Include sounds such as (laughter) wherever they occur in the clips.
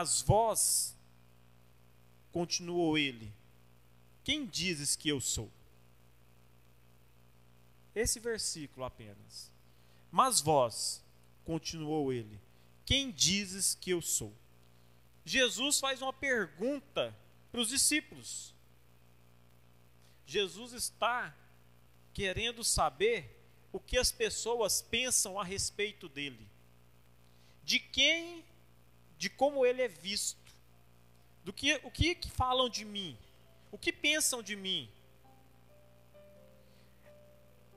Mas vós, continuou ele, quem dizes que eu sou? Esse versículo apenas. Mas vós, continuou ele, quem dizes que eu sou? Jesus faz uma pergunta para os discípulos. Jesus está querendo saber o que as pessoas pensam a respeito dele, de quem, de como ele é visto, do que o que, que falam de mim, o que pensam de mim.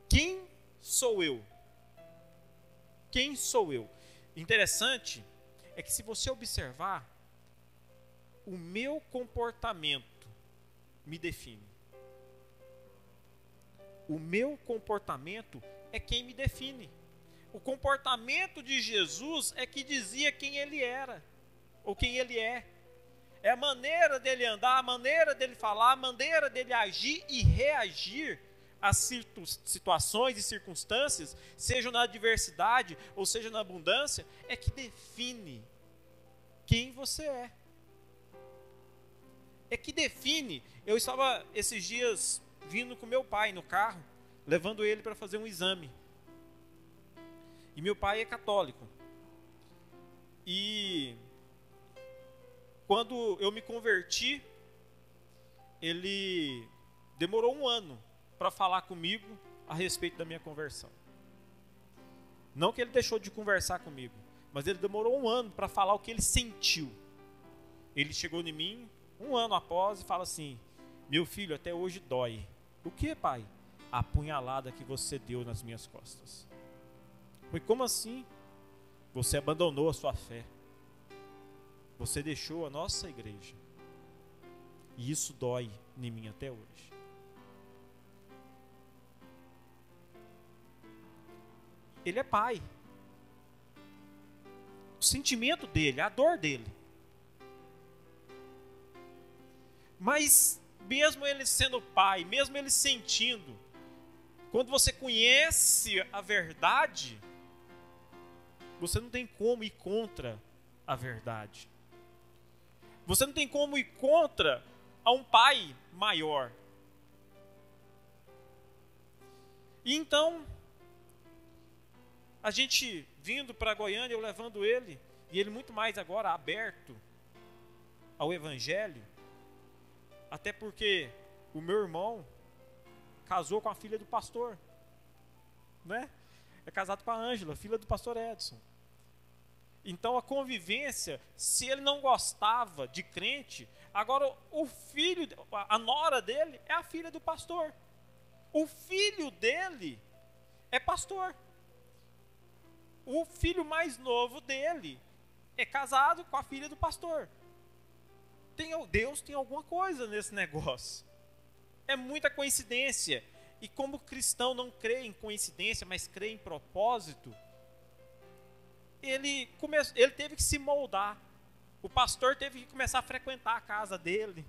Quem sou eu? Quem sou eu? Interessante é que se você observar, o meu comportamento me define. O meu comportamento é quem me define. O comportamento de Jesus é que dizia quem ele era, ou quem ele é. É a maneira dele andar, a maneira dele falar, a maneira dele agir e reagir às situações e circunstâncias, seja na adversidade ou seja na abundância, é que define quem você é. É que define. Eu estava esses dias vindo com meu pai no carro levando ele para fazer um exame. E meu pai é católico. E quando eu me converti, ele demorou um ano para falar comigo a respeito da minha conversão. Não que ele deixou de conversar comigo, mas ele demorou um ano para falar o que ele sentiu. Ele chegou em mim um ano após e fala assim: Meu filho, até hoje dói. O que, pai? a punhalada que você deu nas minhas costas. Foi como assim? Você abandonou a sua fé. Você deixou a nossa igreja. E isso dói em mim até hoje. Ele é pai. O sentimento dele, a dor dele. Mas mesmo ele sendo pai, mesmo ele sentindo, quando você conhece a verdade, você não tem como ir contra a verdade. Você não tem como ir contra a um pai maior. E então, a gente vindo para Goiânia, eu levando ele, e ele muito mais agora aberto ao Evangelho, até porque o meu irmão, casou com a filha do pastor, né? É casado com a Ângela, filha do pastor Edson. Então a convivência, se ele não gostava de crente, agora o filho, a nora dele é a filha do pastor. O filho dele é pastor. O filho mais novo dele é casado com a filha do pastor. Tem, Deus tem alguma coisa nesse negócio. É muita coincidência. E como cristão não crê em coincidência, mas crê em propósito, ele, come... ele teve que se moldar. O pastor teve que começar a frequentar a casa dele.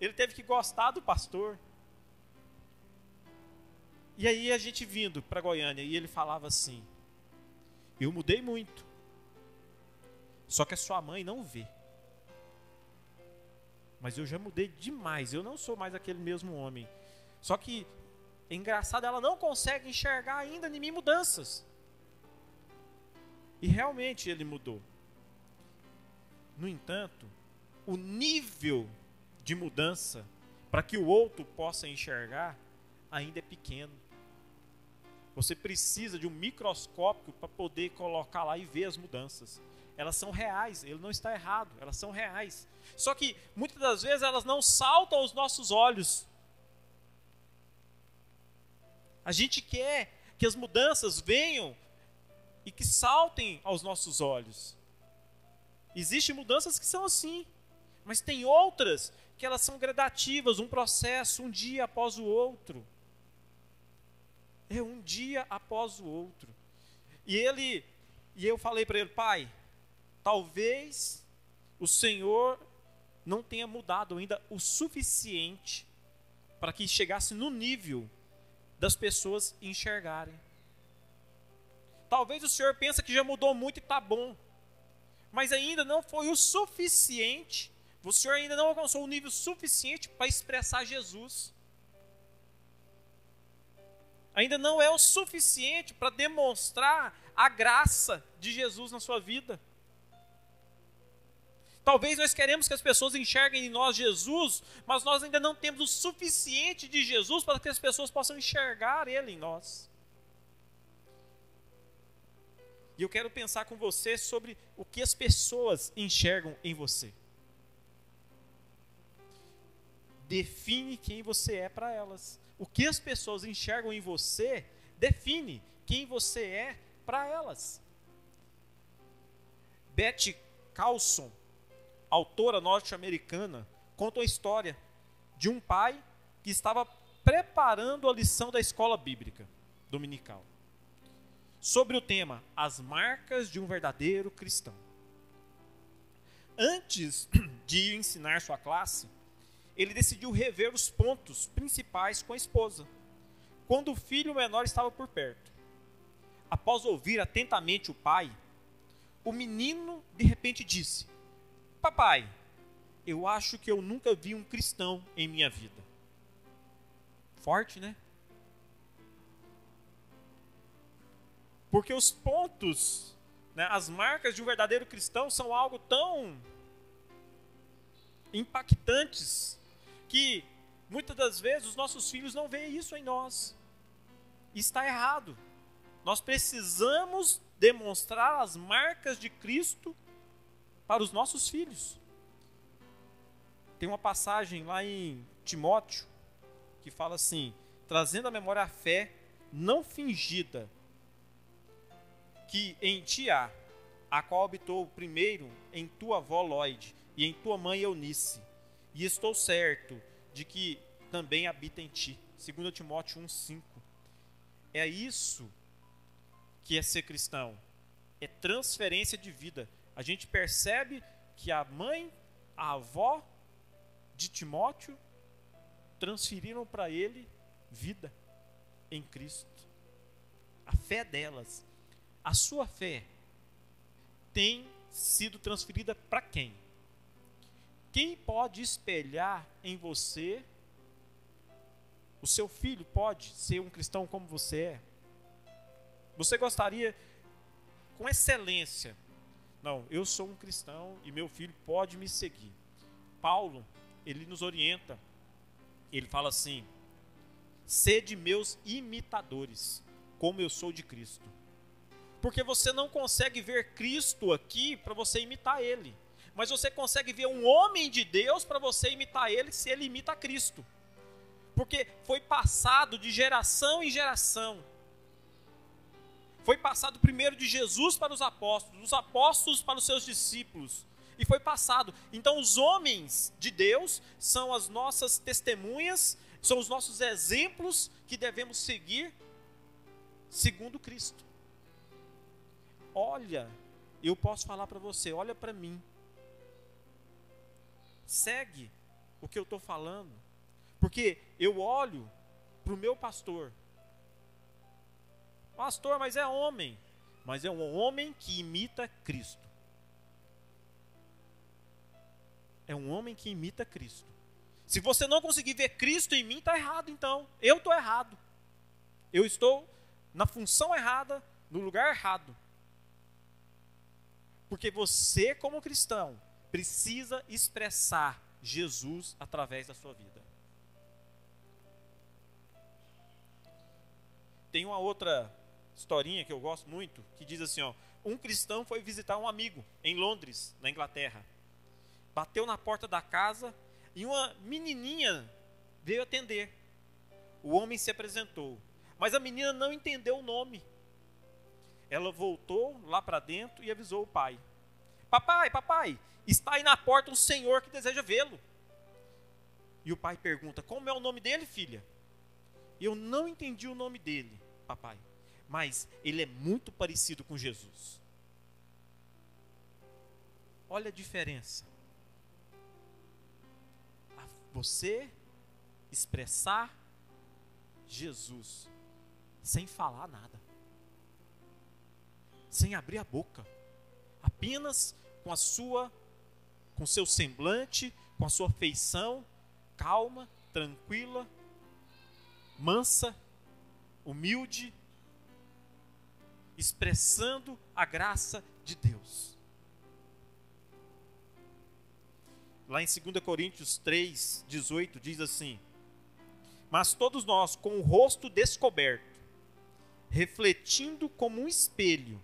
Ele teve que gostar do pastor. E aí a gente vindo para Goiânia e ele falava assim: Eu mudei muito. Só que a sua mãe não vê. Mas eu já mudei demais. Eu não sou mais aquele mesmo homem. Só que é engraçado, ela não consegue enxergar ainda em mim mudanças. E realmente ele mudou. No entanto, o nível de mudança para que o outro possa enxergar ainda é pequeno. Você precisa de um microscópio para poder colocar lá e ver as mudanças elas são reais, ele não está errado, elas são reais. Só que muitas das vezes elas não saltam aos nossos olhos. A gente quer que as mudanças venham e que saltem aos nossos olhos. Existem mudanças que são assim, mas tem outras que elas são gradativas, um processo, um dia após o outro. É um dia após o outro. E ele, e eu falei para ele, pai, talvez o Senhor não tenha mudado ainda o suficiente para que chegasse no nível das pessoas enxergarem. Talvez o senhor pense que já mudou muito e está bom. Mas ainda não foi o suficiente. O senhor ainda não alcançou o nível suficiente para expressar Jesus. Ainda não é o suficiente para demonstrar a graça de Jesus na sua vida. Talvez nós queremos que as pessoas enxerguem em nós Jesus, mas nós ainda não temos o suficiente de Jesus para que as pessoas possam enxergar Ele em nós. E eu quero pensar com você sobre o que as pessoas enxergam em você. Define quem você é para elas. O que as pessoas enxergam em você define quem você é para elas. Betty Carlson, autora norte-americana, conta uma história de um pai que estava preparando a lição da escola bíblica dominical sobre o tema As marcas de um verdadeiro cristão. Antes (clears throat) de ensinar sua classe, ele decidiu rever os pontos principais com a esposa, quando o filho menor estava por perto. Após ouvir atentamente o pai, o menino de repente disse: Papai, eu acho que eu nunca vi um cristão em minha vida. Forte, né? Porque os pontos, né, as marcas de um verdadeiro cristão são algo tão impactantes que muitas das vezes os nossos filhos não veem isso em nós. Está errado. Nós precisamos demonstrar as marcas de Cristo para os nossos filhos. Tem uma passagem lá em Timóteo que fala assim: trazendo à memória a fé não fingida que em ti há, a qual habitou primeiro em tua avó Lloyd e em tua mãe Eunice, e estou certo de que também habita em ti. 2 Timóteo 1,5. É isso que é ser cristão. É transferência de vida. A gente percebe que a mãe, a avó de Timóteo transferiram para ele vida em Cristo. A fé delas a sua fé tem sido transferida para quem? Quem pode espelhar em você? O seu filho pode ser um cristão como você é? Você gostaria, com excelência, não, eu sou um cristão e meu filho pode me seguir. Paulo, ele nos orienta, ele fala assim: sede meus imitadores, como eu sou de Cristo porque você não consegue ver Cristo aqui para você imitar Ele, mas você consegue ver um homem de Deus para você imitar Ele se ele imita Cristo, porque foi passado de geração em geração. Foi passado primeiro de Jesus para os apóstolos, dos apóstolos para os seus discípulos, e foi passado. Então, os homens de Deus são as nossas testemunhas, são os nossos exemplos que devemos seguir segundo Cristo olha, eu posso falar para você, olha para mim. Segue o que eu estou falando. Porque eu olho para o meu pastor. Pastor, mas é homem. Mas é um homem que imita Cristo. É um homem que imita Cristo. Se você não conseguir ver Cristo em mim, está errado então. Eu estou errado. Eu estou na função errada, no lugar errado. Porque você, como cristão, precisa expressar Jesus através da sua vida. Tem uma outra historinha que eu gosto muito, que diz assim, ó, um cristão foi visitar um amigo em Londres, na Inglaterra. Bateu na porta da casa e uma menininha veio atender. O homem se apresentou, mas a menina não entendeu o nome ela voltou lá para dentro e avisou o pai: Papai, papai, está aí na porta um senhor que deseja vê-lo. E o pai pergunta: Como é o nome dele, filha? Eu não entendi o nome dele, papai, mas ele é muito parecido com Jesus. Olha a diferença. Você expressar Jesus sem falar nada. Sem abrir a boca, apenas com a sua, com seu semblante, com a sua feição calma, tranquila, mansa, humilde, expressando a graça de Deus. Lá em 2 Coríntios 3, 18, diz assim: Mas todos nós, com o rosto descoberto, refletindo como um espelho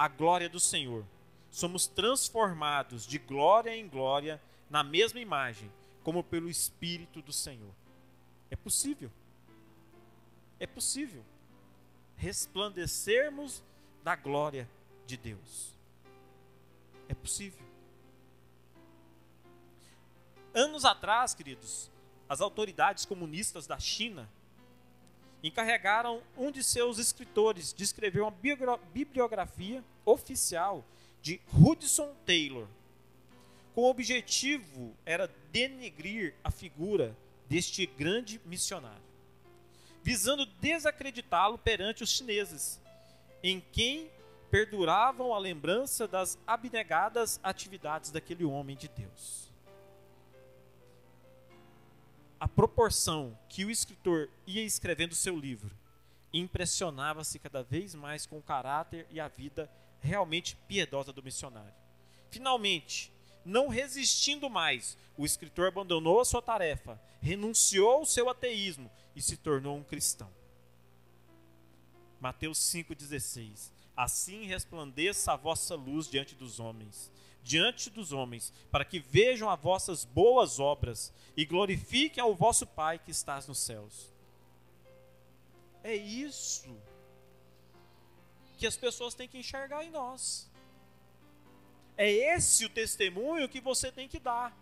a glória do Senhor, somos transformados de glória em glória na mesma imagem, como pelo Espírito do Senhor. É possível. É possível resplandecermos da glória de Deus. É possível. Anos atrás, queridos, as autoridades comunistas da China encarregaram um de seus escritores de escrever uma bibliografia oficial de Hudson Taylor. Com o objetivo era denegrir a figura deste grande missionário, visando desacreditá-lo perante os chineses, em quem perduravam a lembrança das abnegadas atividades daquele homem de Deus. A proporção que o escritor ia escrevendo seu livro impressionava-se cada vez mais com o caráter e a vida realmente piedosa do missionário. Finalmente, não resistindo mais, o escritor abandonou a sua tarefa, renunciou ao seu ateísmo e se tornou um cristão. Mateus 5,16 Assim resplandeça a vossa luz diante dos homens, diante dos homens, para que vejam as vossas boas obras e glorifiquem ao vosso Pai que estás nos céus. É isso que as pessoas têm que enxergar em nós. É esse o testemunho que você tem que dar.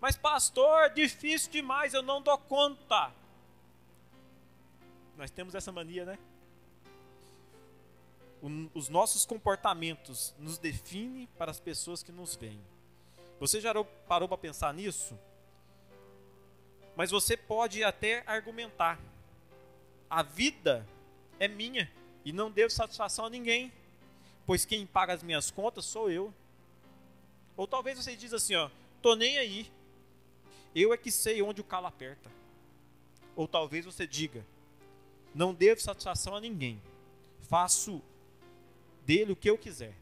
Mas, pastor, difícil demais, eu não dou conta. Nós temos essa mania, né? Os nossos comportamentos nos definem para as pessoas que nos veem. Você já parou para pensar nisso? Mas você pode até argumentar: a vida é minha e não devo satisfação a ninguém, pois quem paga as minhas contas sou eu. Ou talvez você diz assim, ó, tô nem aí. Eu é que sei onde o calo aperta. Ou talvez você diga, não devo satisfação a ninguém. Faço dele o que eu quiser.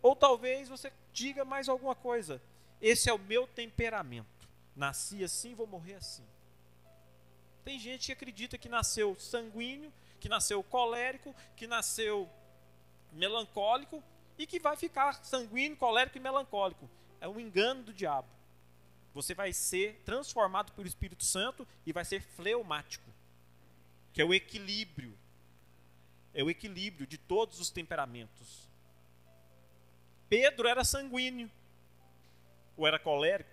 Ou talvez você diga mais alguma coisa. Esse é o meu temperamento. Nasci assim, vou morrer assim. Tem gente que acredita que nasceu sanguíneo que nasceu colérico, que nasceu melancólico e que vai ficar sanguíneo, colérico e melancólico. É um engano do diabo. Você vai ser transformado pelo Espírito Santo e vai ser fleumático, que é o equilíbrio. É o equilíbrio de todos os temperamentos. Pedro era sanguíneo, ou era colérico,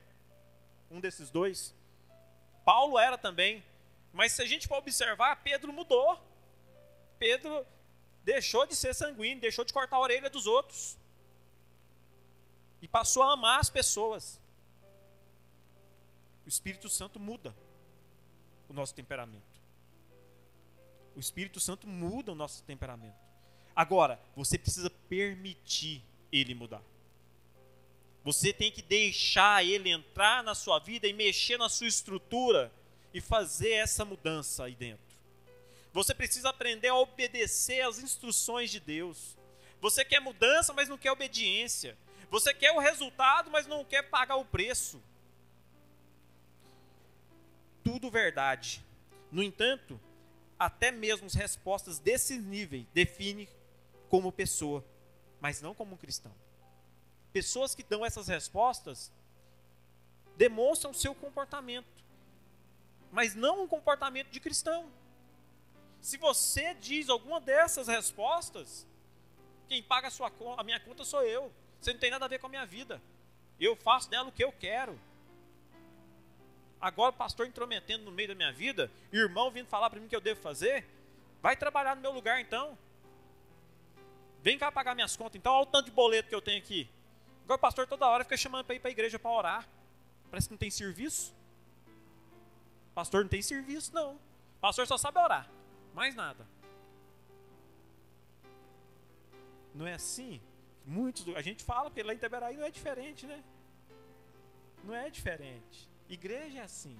um desses dois. Paulo era também, mas se a gente for observar, Pedro mudou. Pedro deixou de ser sanguíneo, deixou de cortar a orelha dos outros. E passou a amar as pessoas. O Espírito Santo muda o nosso temperamento. O Espírito Santo muda o nosso temperamento. Agora, você precisa permitir ele mudar. Você tem que deixar ele entrar na sua vida e mexer na sua estrutura e fazer essa mudança aí dentro. Você precisa aprender a obedecer às instruções de Deus. Você quer mudança, mas não quer obediência. Você quer o resultado, mas não quer pagar o preço. Tudo verdade. No entanto, até mesmo as respostas desse nível define como pessoa, mas não como cristão. Pessoas que dão essas respostas demonstram seu comportamento, mas não um comportamento de cristão. Se você diz alguma dessas respostas, quem paga a, sua, a minha conta sou eu. Você não tem nada a ver com a minha vida. Eu faço dela o que eu quero. Agora o pastor intrometendo no meio da minha vida, irmão vindo falar para mim o que eu devo fazer, vai trabalhar no meu lugar então. Vem cá pagar minhas contas. Então, olha o tanto de boleto que eu tenho aqui. Agora o pastor toda hora fica chamando para ir para a igreja para orar. Parece que não tem serviço. Pastor não tem serviço, não. Pastor só sabe orar mais nada. Não é assim? Muitos, a gente fala que lá em Itaberaí não é diferente, né? Não é diferente. Igreja é assim.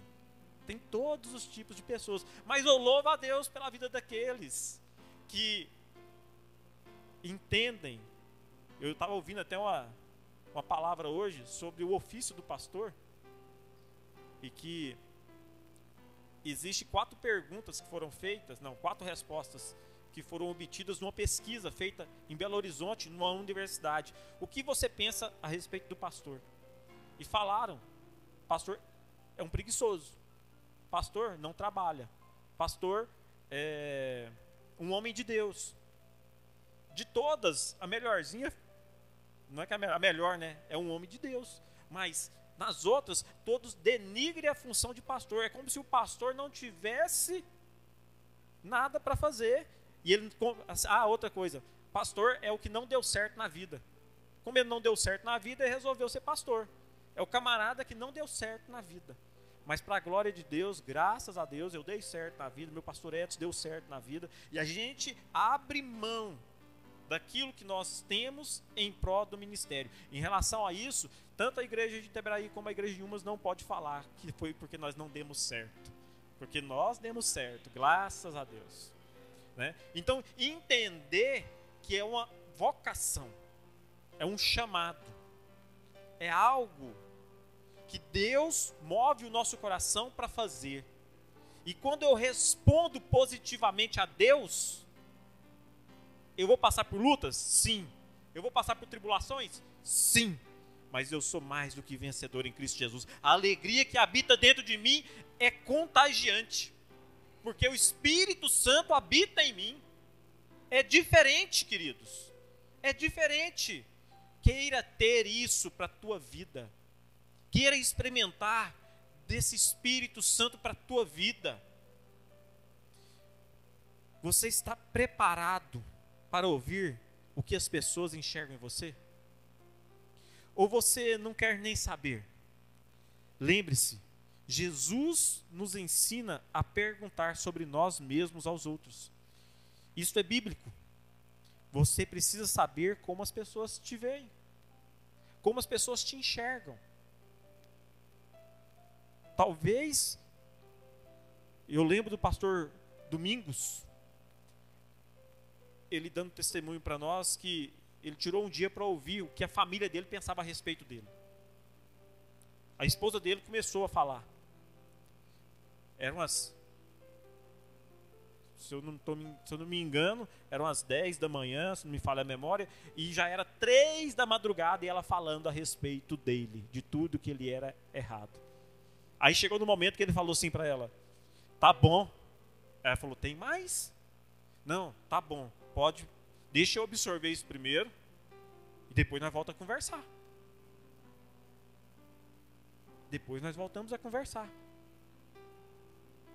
Tem todos os tipos de pessoas. Mas eu louvo a Deus pela vida daqueles que entendem. Eu estava ouvindo até uma, uma palavra hoje sobre o ofício do pastor. E que existe quatro perguntas que foram feitas, não, quatro respostas que foram obtidas numa pesquisa feita em Belo Horizonte, numa universidade. O que você pensa a respeito do pastor? E falaram: pastor é um preguiçoso, pastor não trabalha, pastor é um homem de Deus. De todas, a melhorzinha, não é que a melhor, né? É um homem de Deus. Mas nas outras, todos denigrem a função de pastor. É como se o pastor não tivesse nada para fazer e ele. Ah, outra coisa. Pastor é o que não deu certo na vida. Como ele não deu certo na vida, ele resolveu ser pastor. É o camarada que não deu certo na vida. Mas para a glória de Deus, graças a Deus, eu dei certo na vida, meu pastor Edson deu certo na vida. E a gente abre mão daquilo que nós temos em prol do ministério. Em relação a isso, tanto a igreja de Tebraí como a igreja de Umas não pode falar que foi porque nós não demos certo. Porque nós demos certo, graças a Deus. Né? Então, entender que é uma vocação, é um chamado, é algo que Deus move o nosso coração para fazer. E quando eu respondo positivamente a Deus, eu vou passar por lutas? Sim. Eu vou passar por tribulações? Sim. Mas eu sou mais do que vencedor em Cristo Jesus. A alegria que habita dentro de mim é contagiante porque o Espírito Santo habita em mim. É diferente, queridos. É diferente. Queira ter isso para a tua vida. Queira experimentar desse Espírito Santo para a tua vida. Você está preparado para ouvir o que as pessoas enxergam em você? Ou você não quer nem saber? Lembre-se, Jesus nos ensina a perguntar sobre nós mesmos aos outros. Isso é bíblico. Você precisa saber como as pessoas te veem, como as pessoas te enxergam. Talvez, eu lembro do pastor Domingos, ele dando testemunho para nós que ele tirou um dia para ouvir o que a família dele pensava a respeito dele. A esposa dele começou a falar. Eram as. Se eu, não tô, se eu não me engano, eram as 10 da manhã, se não me falha a memória, e já era 3 da madrugada e ela falando a respeito dele, de tudo que ele era errado. Aí chegou no momento que ele falou assim para ela: Tá bom. Ela falou: Tem mais? Não, tá bom. Pode. Deixa eu absorver isso primeiro e depois nós voltamos a conversar. Depois nós voltamos a conversar.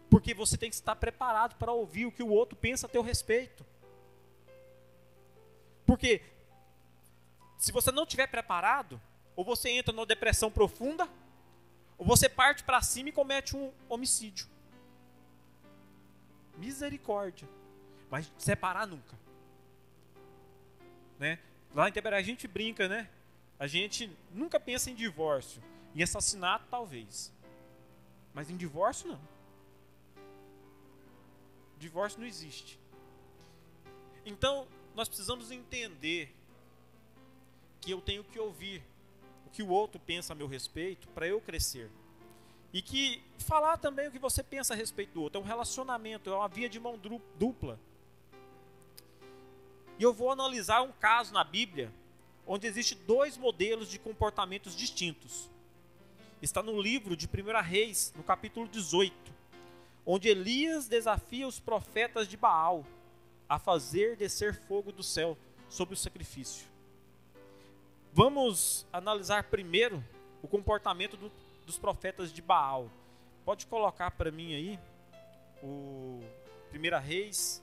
Porque você tem que estar preparado para ouvir o que o outro pensa a teu respeito. Porque se você não estiver preparado, ou você entra numa depressão profunda, ou você parte para cima e comete um homicídio. Misericórdia. Mas separar nunca. Né? Lá em Teberé a gente brinca, né? A gente nunca pensa em divórcio. Em assassinato, talvez. Mas em divórcio, não divórcio não existe. Então, nós precisamos entender que eu tenho que ouvir o que o outro pensa a meu respeito para eu crescer. E que falar também o que você pensa a respeito do outro. É um relacionamento, é uma via de mão dupla. E eu vou analisar um caso na Bíblia onde existe dois modelos de comportamentos distintos. Está no livro de 1 Reis, no capítulo 18 onde Elias desafia os profetas de Baal a fazer descer fogo do céu sobre o sacrifício. Vamos analisar primeiro o comportamento do, dos profetas de Baal. Pode colocar para mim aí o 1 Reis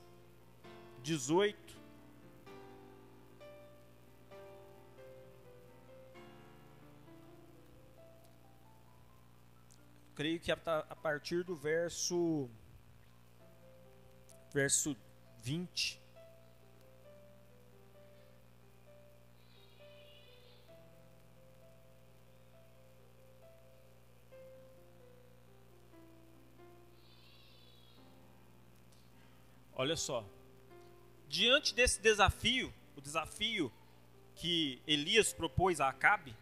18, creio que a partir do verso verso 20 Olha só. Diante desse desafio, o desafio que Elias propôs a Acabe,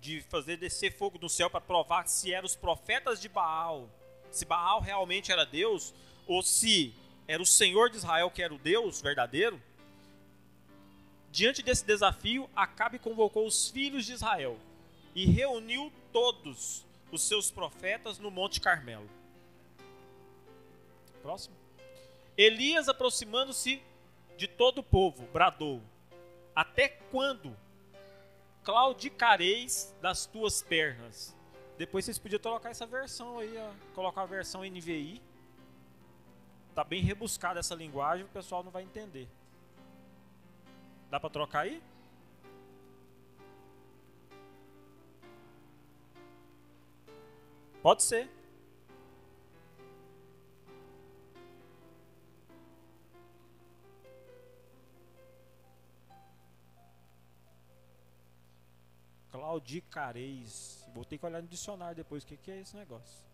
de fazer descer fogo do céu para provar se eram os profetas de Baal, se Baal realmente era Deus, ou se era o Senhor de Israel que era o Deus verdadeiro. Diante desse desafio, Acabe convocou os filhos de Israel e reuniu todos os seus profetas no Monte Carmelo. Próximo. Elias, aproximando-se de todo o povo, bradou: Até quando claudicareis das tuas pernas? Depois vocês podiam colocar essa versão aí, ó, colocar a versão NVI. Tá bem rebuscada essa linguagem, o pessoal não vai entender. Dá para trocar aí? Pode ser. Claudicareis. Vou ter que olhar no dicionário depois o que, que é esse negócio.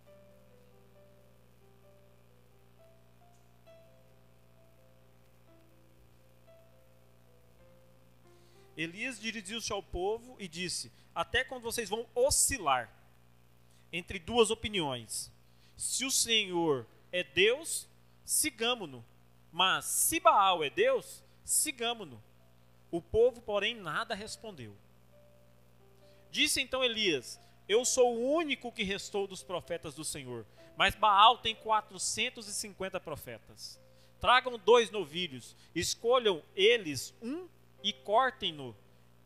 Elias dirigiu-se ao povo e disse: Até quando vocês vão oscilar entre duas opiniões? Se o Senhor é Deus, sigamo-no. Mas se Baal é Deus, sigamo-no. O povo, porém, nada respondeu. Disse então Elias: Eu sou o único que restou dos profetas do Senhor, mas Baal tem 450 profetas. Tragam dois novilhos, escolham eles um e cortem-no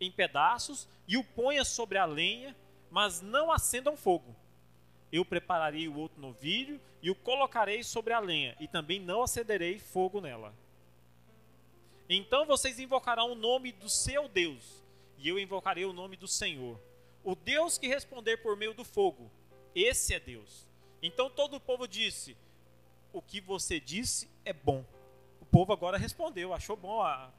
em pedaços e o ponha sobre a lenha, mas não acendam fogo. Eu prepararei o outro novilho e o colocarei sobre a lenha, e também não acenderei fogo nela. Então vocês invocarão o nome do seu Deus, e eu invocarei o nome do Senhor. O Deus que responder por meio do fogo, esse é Deus. Então todo o povo disse: O que você disse é bom. O povo agora respondeu, achou bom a,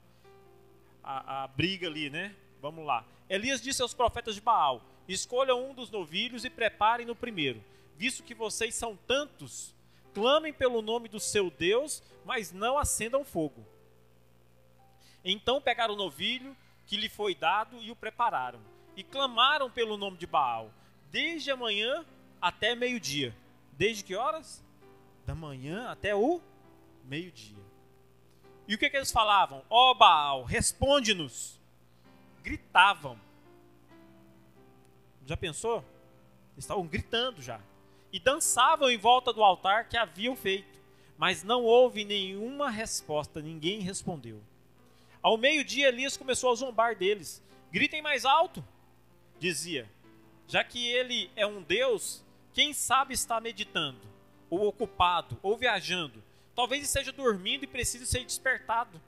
a, a briga ali, né? Vamos lá. Elias disse aos profetas de Baal: Escolham um dos novilhos e preparem no primeiro. Visto que vocês são tantos, clamem pelo nome do seu Deus, mas não acendam fogo. Então pegaram o novilho que lhe foi dado e o prepararam, e clamaram pelo nome de Baal, desde a manhã até meio-dia. Desde que horas? Da manhã até o meio-dia. E o que, que eles falavam? Ó oh, Baal, responde-nos. Gritavam. Já pensou? Estavam gritando já. E dançavam em volta do altar que haviam feito. Mas não houve nenhuma resposta, ninguém respondeu. Ao meio-dia, Elias começou a zombar deles. Gritem mais alto, dizia. Já que ele é um Deus, quem sabe está meditando, ou ocupado, ou viajando Talvez esteja dormindo e precise ser despertado.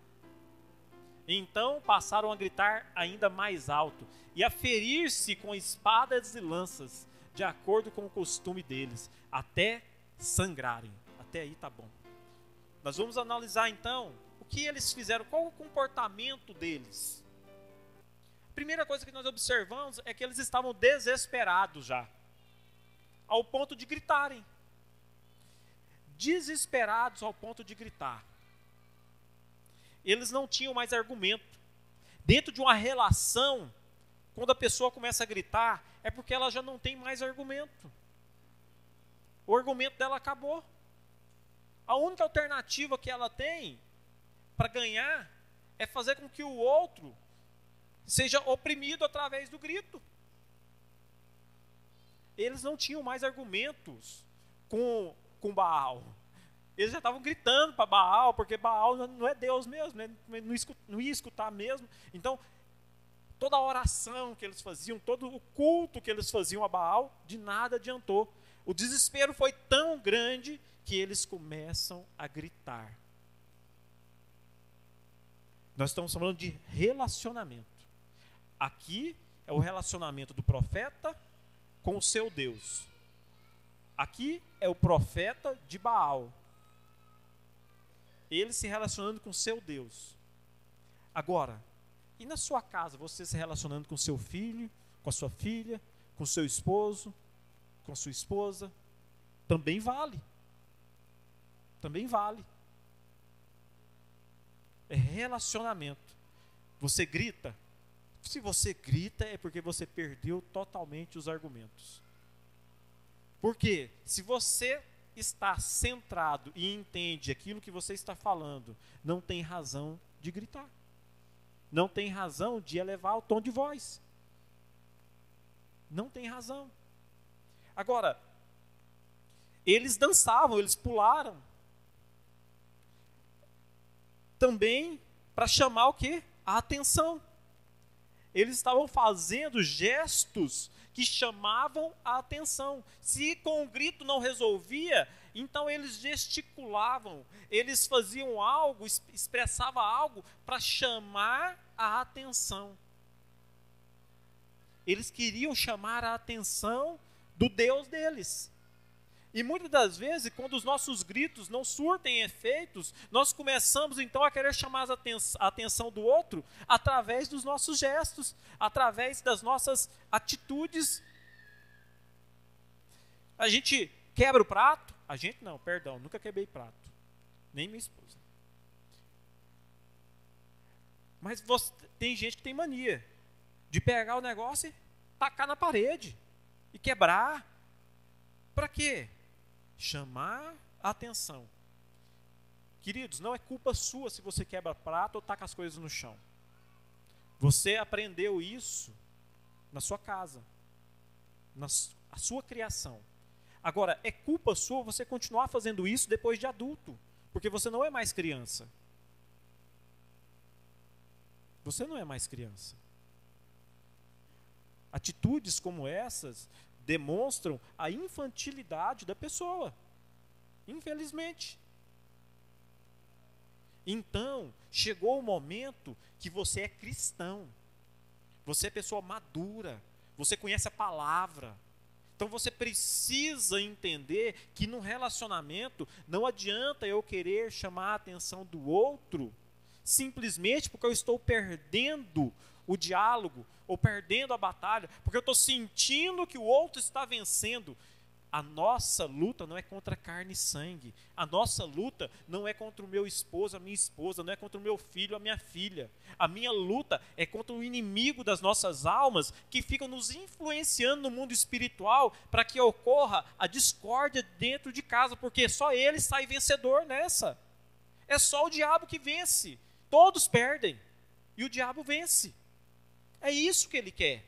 Então passaram a gritar ainda mais alto e a ferir-se com espadas e lanças, de acordo com o costume deles, até sangrarem. Até aí tá bom. Nós vamos analisar então o que eles fizeram, qual o comportamento deles. Primeira coisa que nós observamos é que eles estavam desesperados já, ao ponto de gritarem desesperados ao ponto de gritar. Eles não tinham mais argumento. Dentro de uma relação, quando a pessoa começa a gritar, é porque ela já não tem mais argumento. O argumento dela acabou. A única alternativa que ela tem para ganhar é fazer com que o outro seja oprimido através do grito. Eles não tinham mais argumentos com com Baal. Eles já estavam gritando para Baal, porque Baal não é Deus mesmo, né? não ia escutar mesmo. Então, toda a oração que eles faziam, todo o culto que eles faziam a Baal, de nada adiantou. O desespero foi tão grande que eles começam a gritar. Nós estamos falando de relacionamento. Aqui é o relacionamento do profeta com o seu Deus. Aqui é o profeta de Baal. Ele se relacionando com seu Deus. Agora, e na sua casa, você se relacionando com seu filho, com a sua filha, com seu esposo, com sua esposa? Também vale. Também vale. É relacionamento. Você grita. Se você grita, é porque você perdeu totalmente os argumentos. Porque se você está centrado e entende aquilo que você está falando, não tem razão de gritar. Não tem razão de elevar o tom de voz. Não tem razão. Agora, eles dançavam, eles pularam. Também para chamar o quê? A atenção. Eles estavam fazendo gestos que chamavam a atenção. Se com o grito não resolvia, então eles gesticulavam, eles faziam algo, expressavam algo para chamar a atenção. Eles queriam chamar a atenção do Deus deles. E muitas das vezes, quando os nossos gritos não surtem efeitos, nós começamos então a querer chamar a atenção do outro através dos nossos gestos, através das nossas atitudes. A gente quebra o prato, a gente não, perdão, nunca quebrei prato, nem minha esposa. Mas você, tem gente que tem mania de pegar o negócio e tacar na parede e quebrar. Para quê? Chamar a atenção. Queridos, não é culpa sua se você quebra prato ou taca as coisas no chão. Você aprendeu isso na sua casa, na sua criação. Agora, é culpa sua você continuar fazendo isso depois de adulto, porque você não é mais criança. Você não é mais criança. Atitudes como essas demonstram a infantilidade da pessoa. Infelizmente. Então, chegou o momento que você é cristão. Você é pessoa madura. Você conhece a palavra. Então você precisa entender que no relacionamento não adianta eu querer chamar a atenção do outro simplesmente porque eu estou perdendo o diálogo ou perdendo a batalha, porque eu estou sentindo que o outro está vencendo. A nossa luta não é contra carne e sangue. A nossa luta não é contra o meu esposo, a minha esposa, não é contra o meu filho, a minha filha. A minha luta é contra o inimigo das nossas almas que ficam nos influenciando no mundo espiritual para que ocorra a discórdia dentro de casa, porque só ele sai vencedor nessa. É só o diabo que vence. Todos perdem e o diabo vence. É isso que ele quer.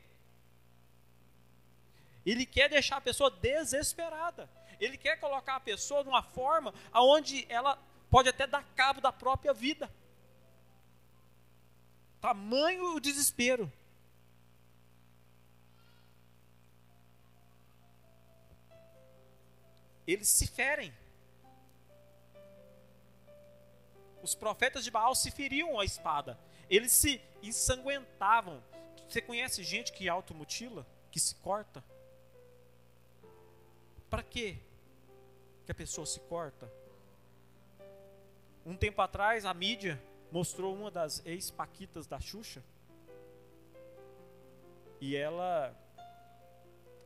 Ele quer deixar a pessoa desesperada. Ele quer colocar a pessoa numa forma onde ela pode até dar cabo da própria vida. Tamanho o desespero. Eles se ferem. Os profetas de Baal se feriam a espada. Eles se ensanguentavam. Você conhece gente que automutila, que se corta? Para quê que a pessoa se corta? Um tempo atrás, a mídia mostrou uma das ex-paquitas da Xuxa. E ela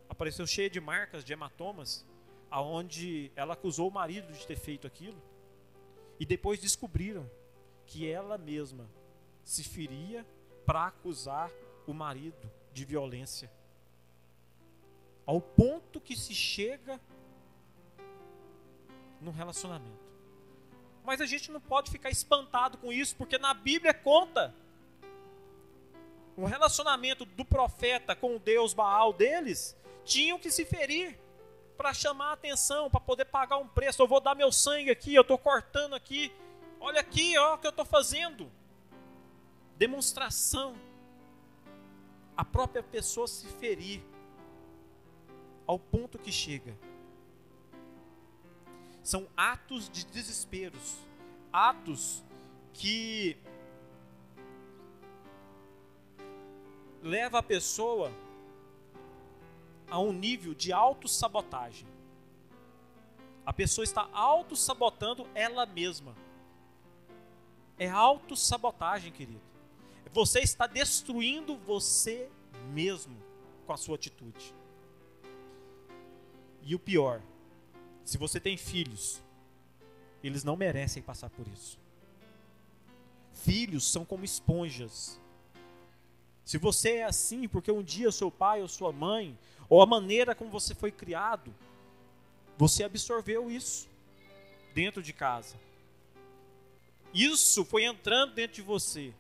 apareceu cheia de marcas, de hematomas, aonde ela acusou o marido de ter feito aquilo. E depois descobriram que ela mesma se feria para acusar o marido de violência. Ao ponto que se chega no relacionamento. Mas a gente não pode ficar espantado com isso, porque na Bíblia conta o relacionamento do profeta com o Deus Baal deles, tinham que se ferir para chamar a atenção, para poder pagar um preço. Eu vou dar meu sangue aqui, eu estou cortando aqui. Olha aqui, ó, o que eu estou fazendo. Demonstração a própria pessoa se ferir ao ponto que chega. São atos de desesperos, atos que leva a pessoa a um nível de autossabotagem. A pessoa está autossabotando ela mesma. É autossabotagem, querido. Você está destruindo você mesmo com a sua atitude. E o pior, se você tem filhos, eles não merecem passar por isso. Filhos são como esponjas. Se você é assim, porque um dia seu pai ou sua mãe, ou a maneira como você foi criado, você absorveu isso dentro de casa. Isso foi entrando dentro de você.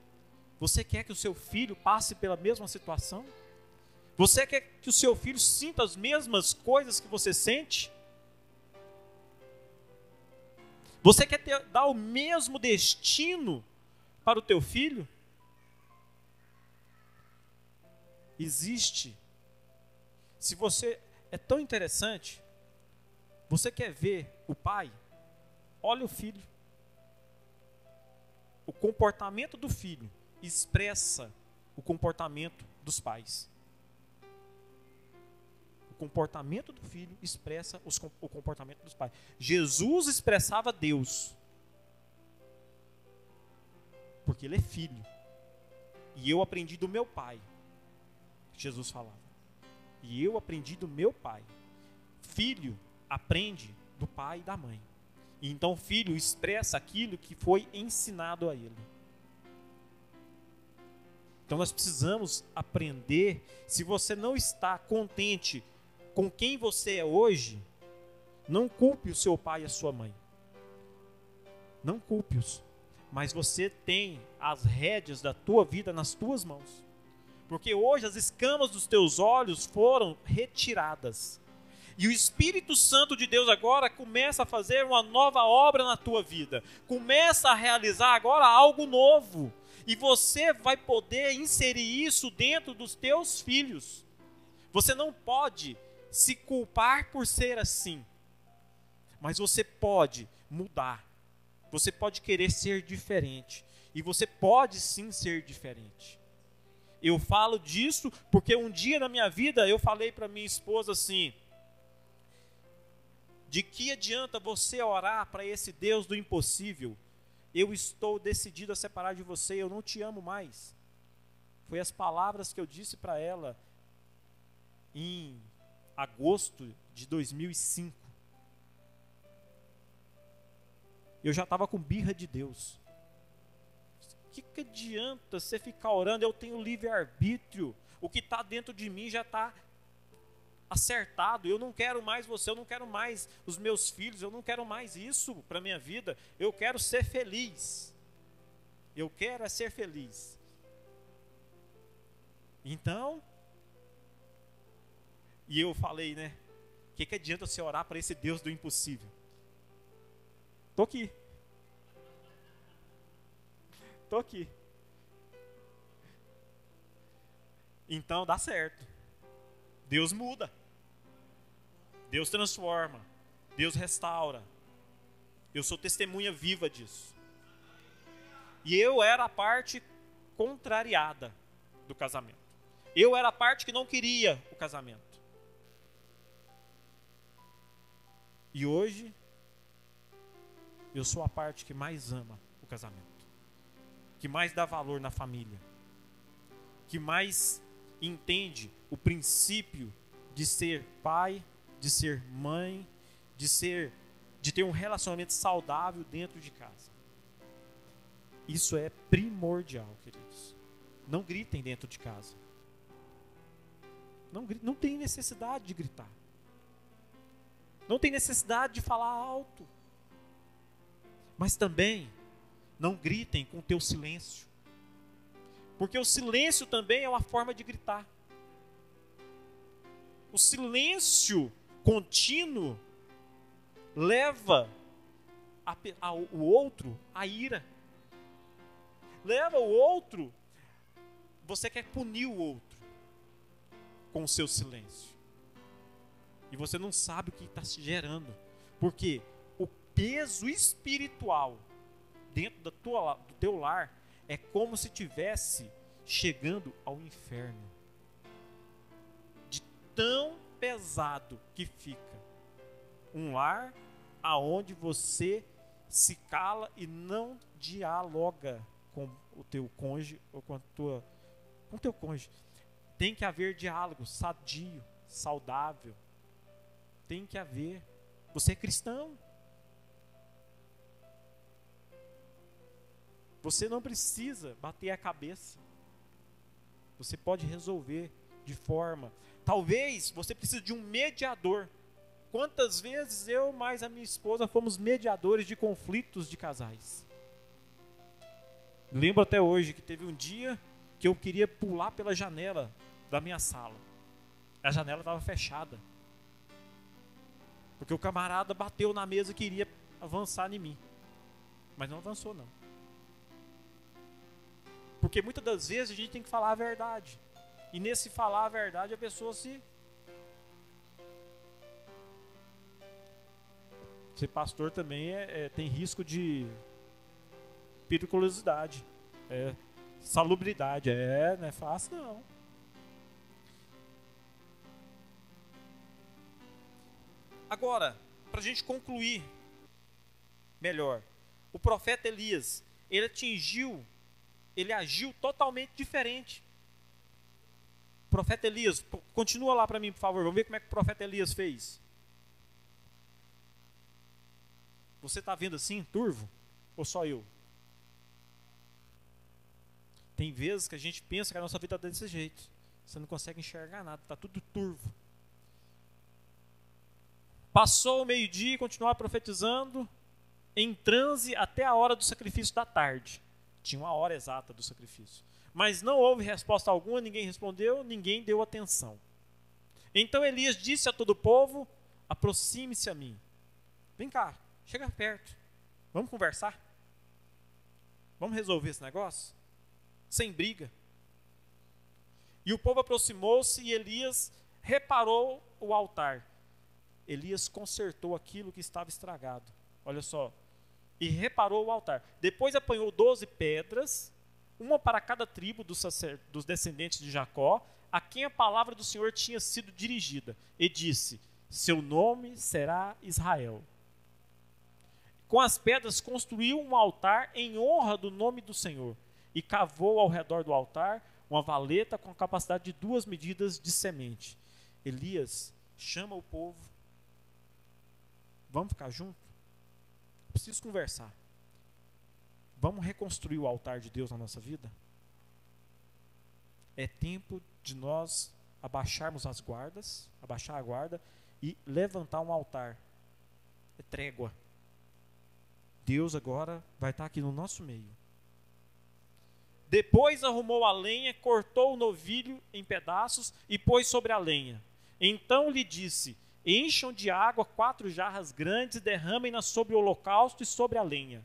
Você quer que o seu filho passe pela mesma situação? Você quer que o seu filho sinta as mesmas coisas que você sente? Você quer ter, dar o mesmo destino para o teu filho? Existe. Se você é tão interessante, você quer ver o pai? Olha o filho. O comportamento do filho expressa o comportamento dos pais comportamento do filho expressa os, o comportamento dos pais. Jesus expressava Deus. Porque ele é filho. E eu aprendi do meu pai. Jesus falava. E eu aprendi do meu pai. Filho aprende do pai e da mãe. E então o filho expressa aquilo que foi ensinado a ele. Então nós precisamos aprender. Se você não está contente com quem você é hoje, não culpe o seu pai e a sua mãe. Não culpe-os. Mas você tem as rédeas da tua vida nas tuas mãos. Porque hoje as escamas dos teus olhos foram retiradas. E o Espírito Santo de Deus agora começa a fazer uma nova obra na tua vida. Começa a realizar agora algo novo. E você vai poder inserir isso dentro dos teus filhos. Você não pode se culpar por ser assim. Mas você pode mudar. Você pode querer ser diferente. E você pode sim ser diferente. Eu falo disso porque um dia na minha vida eu falei para minha esposa assim: De que adianta você orar para esse Deus do impossível? Eu estou decidido a separar de você, eu não te amo mais. Foi as palavras que eu disse para ela em agosto de 2005. Eu já estava com birra de Deus. O que, que adianta você ficar orando? Eu tenho livre-arbítrio. O que está dentro de mim já está acertado. Eu não quero mais você, eu não quero mais os meus filhos, eu não quero mais isso para minha vida. Eu quero ser feliz. Eu quero é ser feliz. Então, e eu falei, né? O que, que adianta você orar para esse Deus do impossível? Tô aqui. Tô aqui. Então dá certo. Deus muda. Deus transforma. Deus restaura. Eu sou testemunha viva disso. E eu era a parte contrariada do casamento. Eu era a parte que não queria o casamento. E hoje, eu sou a parte que mais ama o casamento, que mais dá valor na família, que mais entende o princípio de ser pai, de ser mãe, de ser de ter um relacionamento saudável dentro de casa. Isso é primordial, queridos. Não gritem dentro de casa. Não, não tem necessidade de gritar. Não tem necessidade de falar alto. Mas também não gritem com o teu silêncio. Porque o silêncio também é uma forma de gritar. O silêncio contínuo leva a, a, o outro à ira. Leva o outro. Você quer punir o outro com o seu silêncio. E você não sabe o que está se gerando. Porque o peso espiritual dentro da tua, do teu lar é como se tivesse chegando ao inferno. De tão pesado que fica. Um lar aonde você se cala e não dialoga com o teu cônjuge ou com a tua com teu cônjuge. Tem que haver diálogo sadio, saudável, tem que haver. Você é cristão. Você não precisa bater a cabeça. Você pode resolver de forma. Talvez você precise de um mediador. Quantas vezes eu mais a minha esposa fomos mediadores de conflitos de casais? Lembro até hoje que teve um dia que eu queria pular pela janela da minha sala. A janela estava fechada. Porque o camarada bateu na mesa e queria avançar em mim. Mas não avançou não. Porque muitas das vezes a gente tem que falar a verdade. E nesse falar a verdade a pessoa se Ser pastor também é, é, tem risco de periculosidade, é, salubridade. É, não é fácil não. Agora, para a gente concluir melhor, o profeta Elias, ele atingiu, ele agiu totalmente diferente. Profeta Elias, continua lá para mim, por favor, vamos ver como é que o profeta Elias fez. Você está vendo assim, turvo? Ou só eu? Tem vezes que a gente pensa que a nossa vida está desse jeito. Você não consegue enxergar nada, está tudo turvo. Passou o meio-dia e continuava profetizando em transe até a hora do sacrifício da tarde. Tinha uma hora exata do sacrifício. Mas não houve resposta alguma, ninguém respondeu, ninguém deu atenção. Então Elias disse a todo o povo: aproxime-se a mim. Vem cá, chega perto. Vamos conversar? Vamos resolver esse negócio? Sem briga. E o povo aproximou-se e Elias reparou o altar. Elias consertou aquilo que estava estragado. Olha só. E reparou o altar. Depois apanhou doze pedras, uma para cada tribo dos, dos descendentes de Jacó, a quem a palavra do Senhor tinha sido dirigida. E disse: Seu nome será Israel. Com as pedras construiu um altar em honra do nome do Senhor e cavou ao redor do altar uma valeta com capacidade de duas medidas de semente. Elias chama o povo Vamos ficar junto? Preciso conversar. Vamos reconstruir o altar de Deus na nossa vida? É tempo de nós abaixarmos as guardas, abaixar a guarda e levantar um altar. É trégua. Deus agora vai estar aqui no nosso meio. Depois arrumou a lenha, cortou o novilho em pedaços e pôs sobre a lenha. Então lhe disse: Encham de água quatro jarras grandes e derramem-na sobre o holocausto e sobre a lenha.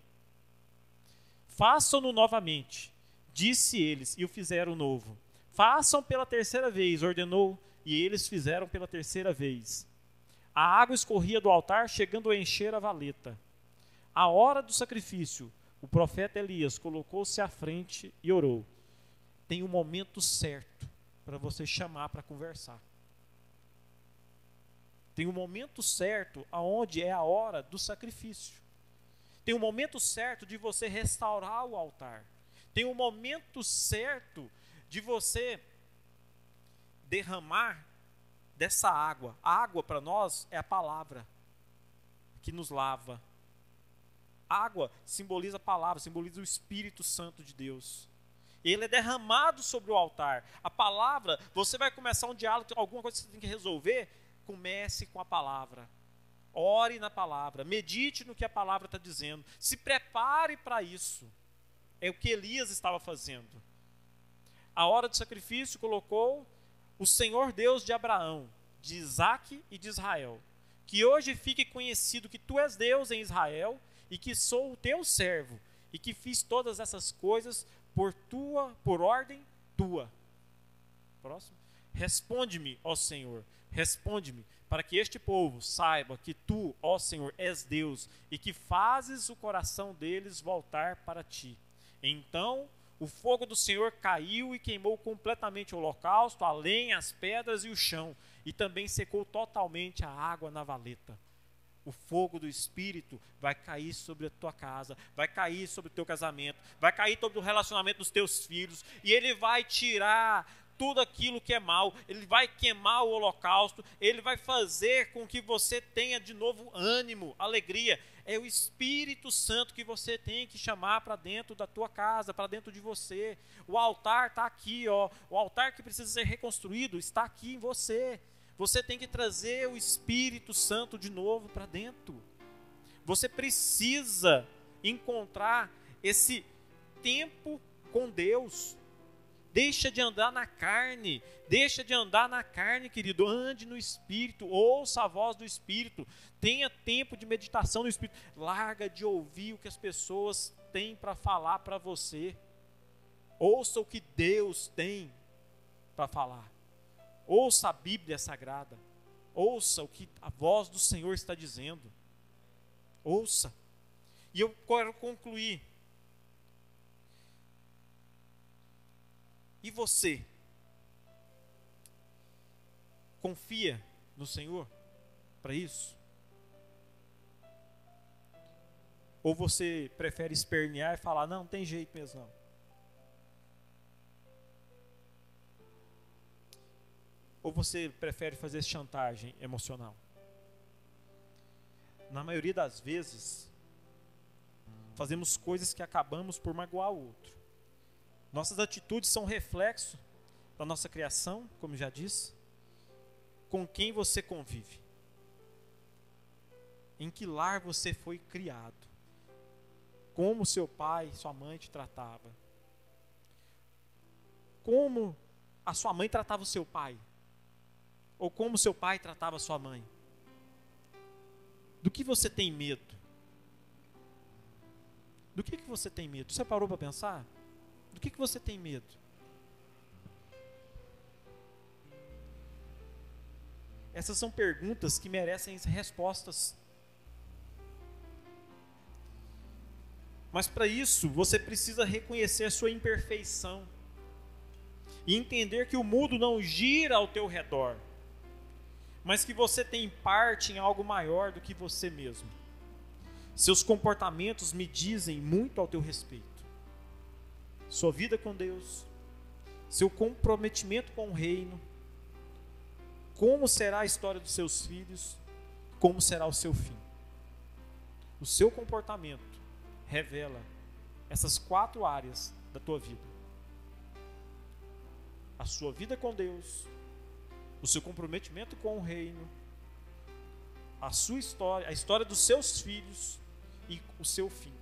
Façam-no novamente, disse eles, e o fizeram novo. Façam pela terceira vez, ordenou, e eles fizeram pela terceira vez. A água escorria do altar, chegando a encher a valeta. A hora do sacrifício, o profeta Elias colocou-se à frente e orou. Tem um momento certo para você chamar para conversar. Tem um momento certo aonde é a hora do sacrifício. Tem um momento certo de você restaurar o altar. Tem um momento certo de você derramar dessa água. A água para nós é a palavra que nos lava. água simboliza a palavra, simboliza o Espírito Santo de Deus. Ele é derramado sobre o altar. A palavra, você vai começar um diálogo, alguma coisa que você tem que resolver, comece com a palavra. Ore na palavra, medite no que a palavra está dizendo, se prepare para isso. É o que Elias estava fazendo. A hora do sacrifício colocou o Senhor Deus de Abraão, de Isaac e de Israel. Que hoje fique conhecido que tu és Deus em Israel e que sou o teu servo e que fiz todas essas coisas por tua, por ordem tua. Próximo. Responde-me, ó Senhor, Responde-me, para que este povo saiba que tu, ó Senhor, és Deus e que fazes o coração deles voltar para ti. Então o fogo do Senhor caiu e queimou completamente o holocausto, a lenha, as pedras e o chão, e também secou totalmente a água na valeta. O fogo do Espírito vai cair sobre a tua casa, vai cair sobre o teu casamento, vai cair sobre o relacionamento dos teus filhos, e ele vai tirar tudo aquilo que é mal, ele vai queimar o holocausto, ele vai fazer com que você tenha de novo ânimo, alegria. É o Espírito Santo que você tem que chamar para dentro da tua casa, para dentro de você. O altar está aqui, ó. O altar que precisa ser reconstruído está aqui em você. Você tem que trazer o Espírito Santo de novo para dentro. Você precisa encontrar esse tempo com Deus. Deixa de andar na carne, deixa de andar na carne, querido. Ande no Espírito, ouça a voz do Espírito, tenha tempo de meditação no Espírito. Larga de ouvir o que as pessoas têm para falar para você. Ouça o que Deus tem para falar. Ouça a Bíblia Sagrada. Ouça o que a voz do Senhor está dizendo. Ouça. E eu quero concluir E você? Confia no Senhor para isso? Ou você prefere espernear e falar: não, não tem jeito mesmo não? Ou você prefere fazer chantagem emocional? Na maioria das vezes, fazemos coisas que acabamos por magoar o outro. Nossas atitudes são reflexo da nossa criação, como já disse, com quem você convive. Em que lar você foi criado? Como seu pai, sua mãe te tratava? Como a sua mãe tratava o seu pai? Ou como seu pai tratava a sua mãe? Do que você tem medo? Do que, que você tem medo? Você parou para pensar? Do que, que você tem medo? Essas são perguntas que merecem respostas. Mas para isso, você precisa reconhecer a sua imperfeição e entender que o mundo não gira ao teu redor, mas que você tem parte em algo maior do que você mesmo. Seus comportamentos me dizem muito ao teu respeito sua vida com Deus, seu comprometimento com o reino, como será a história dos seus filhos, como será o seu fim. O seu comportamento revela essas quatro áreas da tua vida: a sua vida com Deus, o seu comprometimento com o reino, a sua história, a história dos seus filhos e o seu fim.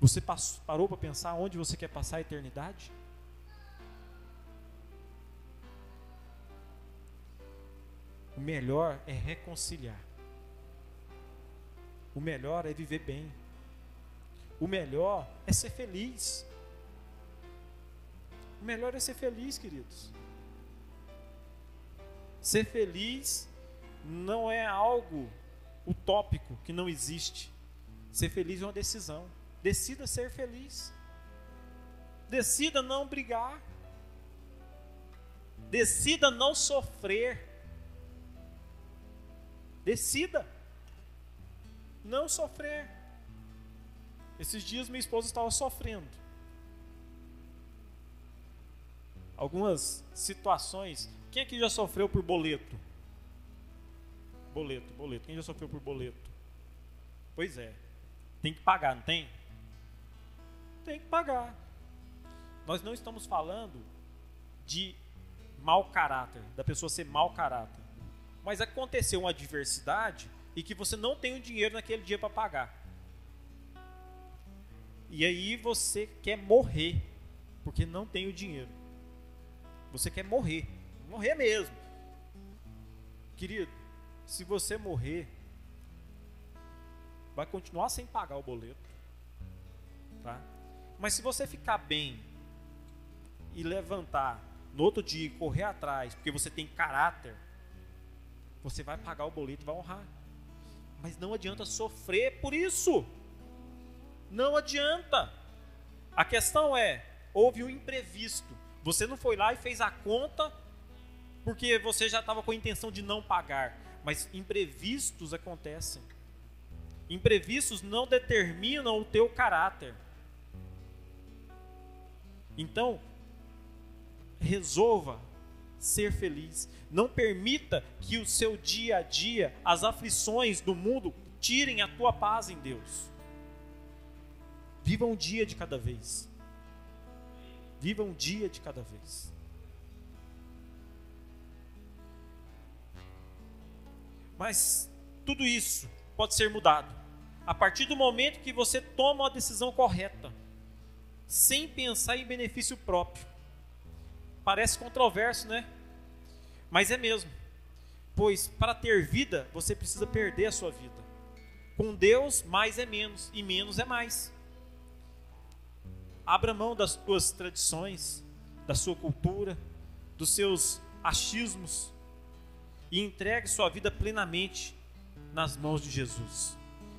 Você parou para pensar onde você quer passar a eternidade? O melhor é reconciliar. O melhor é viver bem. O melhor é ser feliz. O melhor é ser feliz, queridos. Ser feliz não é algo utópico que não existe. Ser feliz é uma decisão. Decida ser feliz. Decida não brigar. Decida não sofrer. Decida não sofrer. Esses dias minha esposa estava sofrendo. Algumas situações. Quem aqui já sofreu por boleto? Boleto, boleto. Quem já sofreu por boleto? Pois é. Tem que pagar, não tem? Tem que pagar. Nós não estamos falando de mau caráter, da pessoa ser mau caráter. Mas aconteceu uma adversidade e que você não tem o dinheiro naquele dia para pagar. E aí você quer morrer, porque não tem o dinheiro. Você quer morrer, morrer mesmo. Querido, se você morrer, vai continuar sem pagar o boleto. Tá? Mas se você ficar bem e levantar no outro dia correr atrás, porque você tem caráter, você vai pagar o boleto e vai honrar. Mas não adianta sofrer por isso. Não adianta. A questão é: houve um imprevisto. Você não foi lá e fez a conta porque você já estava com a intenção de não pagar. Mas imprevistos acontecem. Imprevistos não determinam o teu caráter. Então, resolva ser feliz. Não permita que o seu dia a dia, as aflições do mundo, tirem a tua paz em Deus. Viva um dia de cada vez. Viva um dia de cada vez. Mas tudo isso pode ser mudado a partir do momento que você toma a decisão correta, sem pensar em benefício próprio. Parece controverso, né? Mas é mesmo. Pois para ter vida, você precisa perder a sua vida. Com Deus, mais é menos e menos é mais. Abra mão das suas tradições, da sua cultura, dos seus achismos e entregue sua vida plenamente nas mãos de Jesus.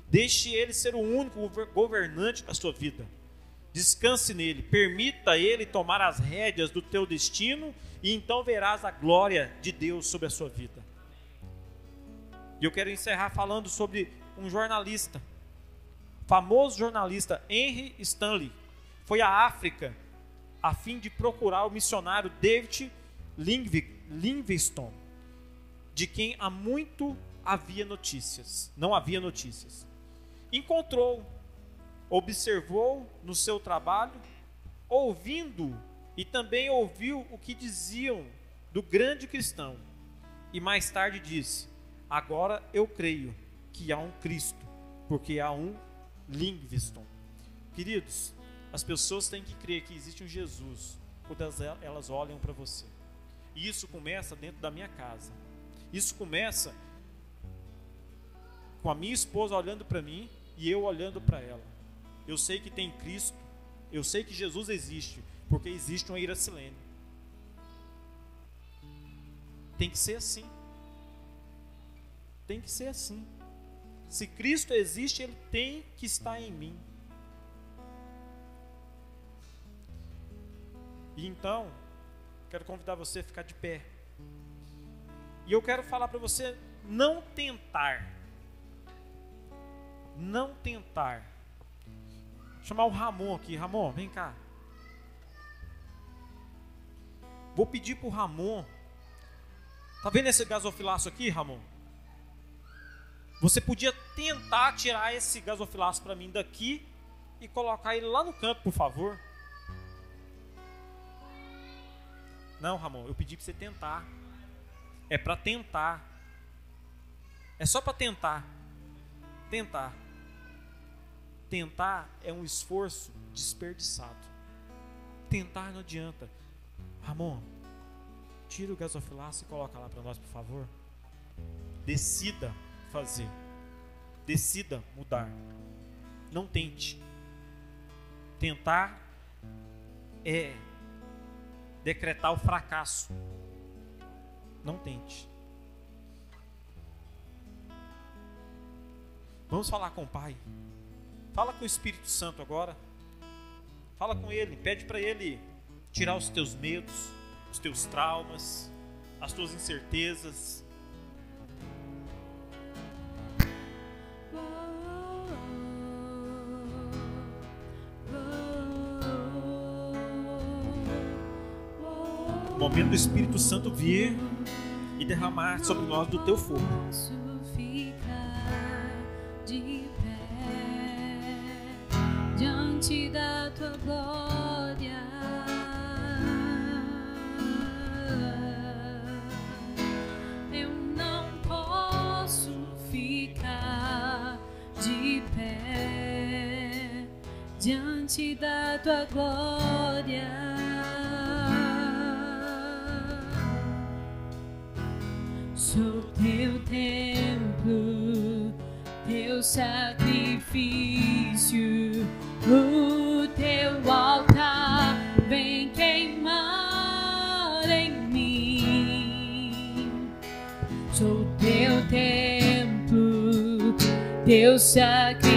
Deixe ele ser o único governante da sua vida. Descanse nele, permita ele tomar as rédeas do teu destino e então verás a glória de Deus sobre a sua vida. E eu quero encerrar falando sobre um jornalista, famoso jornalista Henry Stanley, foi à África a fim de procurar o missionário David Livingstone, de quem há muito havia notícias, não havia notícias. Encontrou, observou no seu trabalho, ouvindo e também ouviu o que diziam do grande cristão. E mais tarde disse: Agora eu creio que há um Cristo, porque há um Livingstone. Queridos, as pessoas têm que crer que existe um Jesus quando elas olham para você. E isso começa dentro da minha casa. Isso começa com a minha esposa olhando para mim e eu olhando para ela. Eu sei que tem Cristo, eu sei que Jesus existe, porque existe uma Iracilene. Tem que ser assim. Tem que ser assim. Se Cristo existe, ele tem que estar em mim. E então, quero convidar você a ficar de pé. E eu quero falar para você não tentar. Não tentar. Chamar o Ramon aqui. Ramon, vem cá. Vou pedir para o Ramon. Tá vendo esse gasofilaço aqui, Ramon? Você podia tentar tirar esse gasofilaço para mim daqui e colocar ele lá no canto, por favor. Não, Ramon, eu pedi para você tentar. É para tentar. É só para tentar. Tentar. Tentar é um esforço desperdiçado. Tentar não adianta. Ramon, tira o gasofilaço e coloca lá para nós, por favor. Decida fazer. Decida mudar. Não tente. Tentar é decretar o fracasso. Não tente. Vamos falar com o Pai. Fala com o Espírito Santo agora. Fala com Ele. Pede para Ele tirar os teus medos, os teus traumas, as tuas incertezas. momento do Espírito Santo vir e derramar sobre nós do teu fogo. Diante da tua glória. Eu não posso ficar de pé diante da tua glória. Sou teu templo, teu sacrifício, Teu sacrifício.